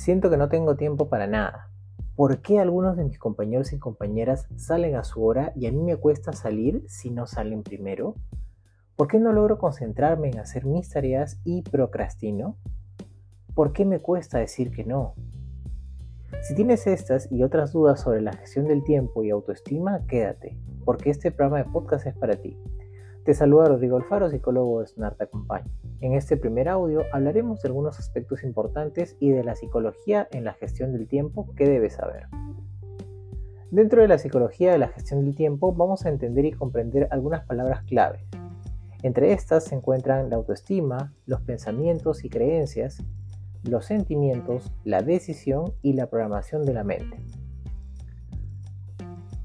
Siento que no tengo tiempo para nada. ¿Por qué algunos de mis compañeros y compañeras salen a su hora y a mí me cuesta salir si no salen primero? ¿Por qué no logro concentrarme en hacer mis tareas y procrastino? ¿Por qué me cuesta decir que no? Si tienes estas y otras dudas sobre la gestión del tiempo y autoestima, quédate, porque este programa de podcast es para ti. Te saluda Rodrigo Alfaro, psicólogo de Snart Acompaña. En este primer audio hablaremos de algunos aspectos importantes y de la psicología en la gestión del tiempo que debes saber. Dentro de la psicología de la gestión del tiempo vamos a entender y comprender algunas palabras clave. Entre estas se encuentran la autoestima, los pensamientos y creencias, los sentimientos, la decisión y la programación de la mente.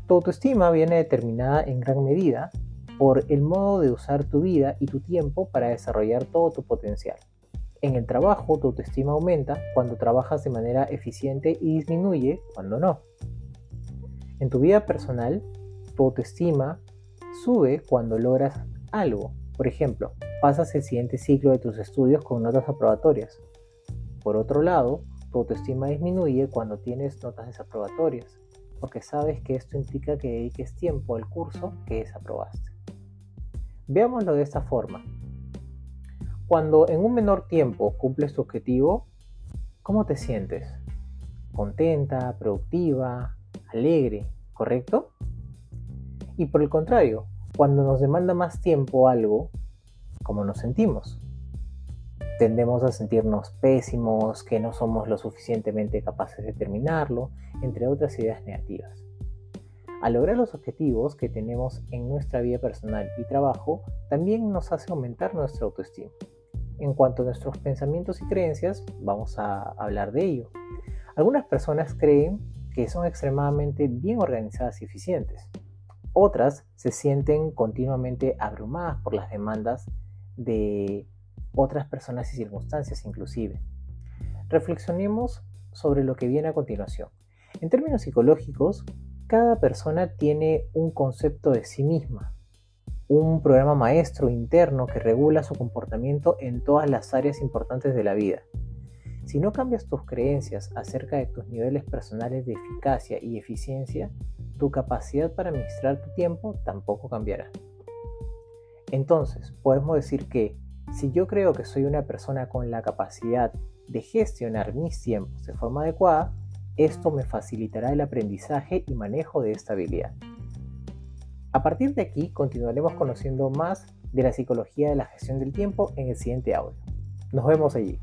Tu autoestima viene determinada en gran medida por el modo de usar tu vida y tu tiempo para desarrollar todo tu potencial. En el trabajo, tu autoestima aumenta cuando trabajas de manera eficiente y disminuye cuando no. En tu vida personal, tu autoestima sube cuando logras algo. Por ejemplo, pasas el siguiente ciclo de tus estudios con notas aprobatorias. Por otro lado, tu autoestima disminuye cuando tienes notas desaprobatorias, porque sabes que esto implica que dediques tiempo al curso que desaprobaste. Veámoslo de esta forma. Cuando en un menor tiempo cumples tu objetivo, ¿cómo te sientes? Contenta, productiva, alegre, ¿correcto? Y por el contrario, cuando nos demanda más tiempo algo, ¿cómo nos sentimos? Tendemos a sentirnos pésimos, que no somos lo suficientemente capaces de terminarlo, entre otras ideas negativas. Al lograr los objetivos que tenemos en nuestra vida personal y trabajo, también nos hace aumentar nuestra autoestima. En cuanto a nuestros pensamientos y creencias, vamos a hablar de ello. Algunas personas creen que son extremadamente bien organizadas y eficientes. Otras se sienten continuamente abrumadas por las demandas de otras personas y circunstancias inclusive. Reflexionemos sobre lo que viene a continuación. En términos psicológicos, cada persona tiene un concepto de sí misma, un programa maestro interno que regula su comportamiento en todas las áreas importantes de la vida. Si no cambias tus creencias acerca de tus niveles personales de eficacia y eficiencia, tu capacidad para administrar tu tiempo tampoco cambiará. Entonces, podemos decir que si yo creo que soy una persona con la capacidad de gestionar mis tiempos de forma adecuada, esto me facilitará el aprendizaje y manejo de esta habilidad. A partir de aquí continuaremos conociendo más de la psicología de la gestión del tiempo en el siguiente audio. Nos vemos allí.